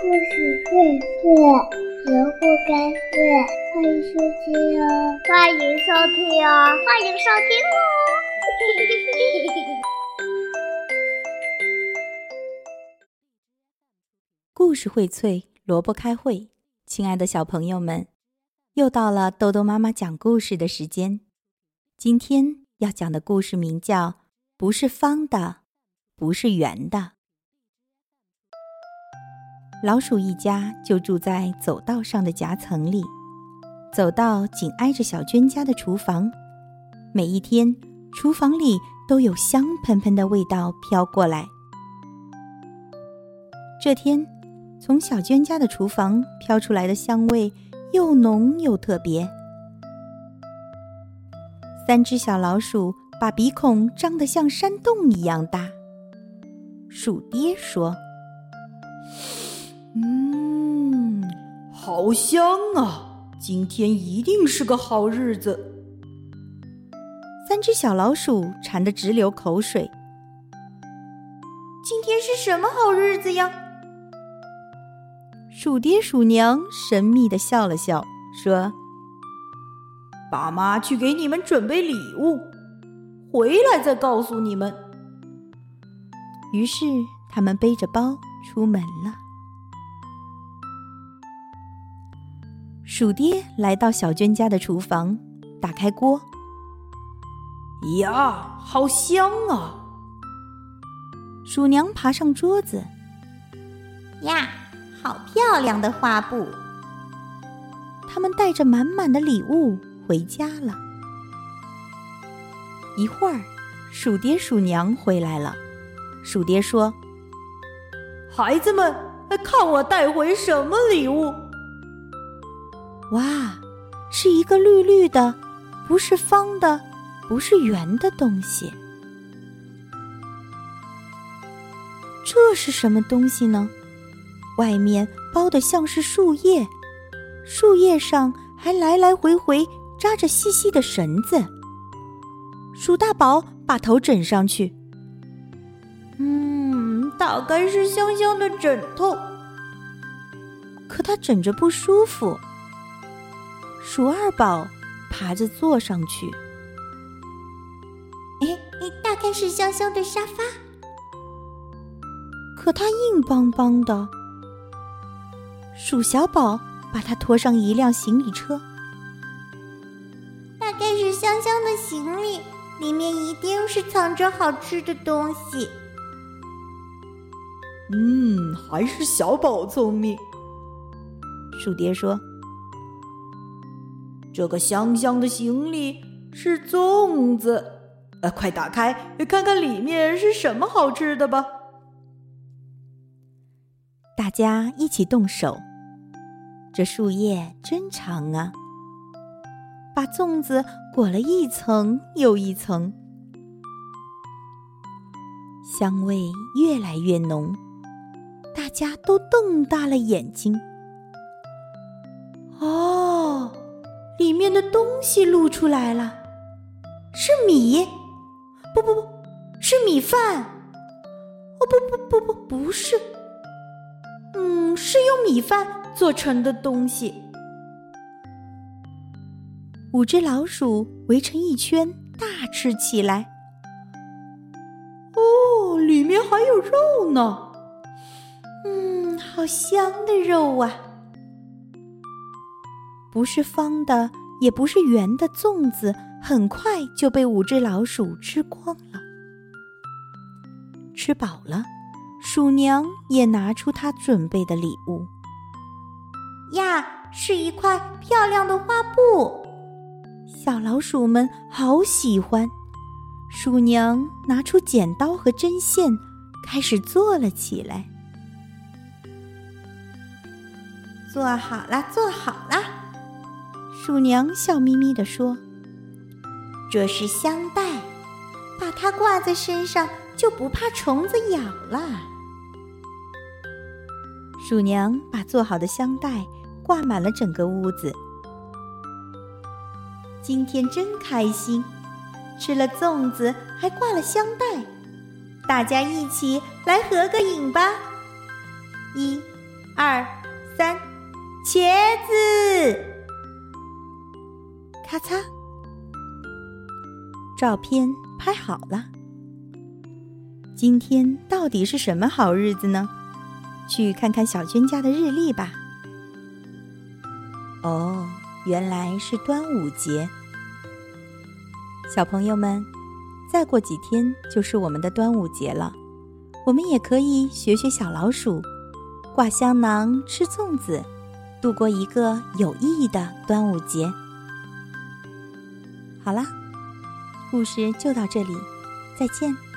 故事会睡，萝卜开会，欢迎收听哦！欢迎收听哦！欢迎收听哦！故事荟萃，萝卜开会。亲爱的小朋友们，又到了豆豆妈妈讲故事的时间。今天要讲的故事名叫《不是方的，不是圆的》。老鼠一家就住在走道上的夹层里，走道紧挨着小娟家的厨房。每一天，厨房里都有香喷喷的味道飘过来。这天，从小娟家的厨房飘出来的香味又浓又特别。三只小老鼠把鼻孔张得像山洞一样大。鼠爹说。嗯，好香啊！今天一定是个好日子。三只小老鼠馋得直流口水。今天是什么好日子呀？鼠爹鼠娘神秘的笑了笑，说：“爸妈去给你们准备礼物，回来再告诉你们。”于是他们背着包出门了。鼠爹来到小娟家的厨房，打开锅。呀，好香啊！鼠娘爬上桌子。呀，好漂亮的花布！他们带着满满的礼物回家了。一会儿，鼠爹鼠娘回来了。鼠爹说：“孩子们，看我带回什么礼物！”哇，是一个绿绿的，不是方的，不是圆的东西。这是什么东西呢？外面包的像是树叶，树叶上还来来回回扎着细细的绳子。鼠大宝把头枕上去，嗯，大概是香香的枕头，可他枕着不舒服。鼠二宝爬着坐上去，哎哎，大概是香香的沙发，可它硬邦邦的。鼠小宝把它拖上一辆行李车，大概是香香的行李，里面一定是藏着好吃的东西。嗯，还是小宝聪明。鼠爹说。这个香香的行李是粽子，呃，快打开看看里面是什么好吃的吧！大家一起动手，这树叶真长啊！把粽子裹了一层又一层，香味越来越浓，大家都瞪大了眼睛。东西露出来了，是米？不不不，是米饭。哦不不不不，不是。嗯，是用米饭做成的东西。五只老鼠围成一圈，大吃起来。哦，里面还有肉呢。嗯，好香的肉啊！不是方的，也不是圆的粽子，很快就被五只老鼠吃光了。吃饱了，鼠娘也拿出她准备的礼物。呀，是一块漂亮的花布，小老鼠们好喜欢。鼠娘拿出剪刀和针线，开始做了起来。做好了，做好了。鼠娘笑眯眯地说：“这是香袋，把它挂在身上就不怕虫子咬了。”鼠娘把做好的香袋挂满了整个屋子。今天真开心，吃了粽子还挂了香袋，大家一起来合个影吧！一、二、三，茄子！咔嚓，照片拍好了。今天到底是什么好日子呢？去看看小娟家的日历吧。哦，原来是端午节。小朋友们，再过几天就是我们的端午节了，我们也可以学学小老鼠。挂香囊，吃粽子，度过一个有意义的端午节。好啦，故事就到这里，再见。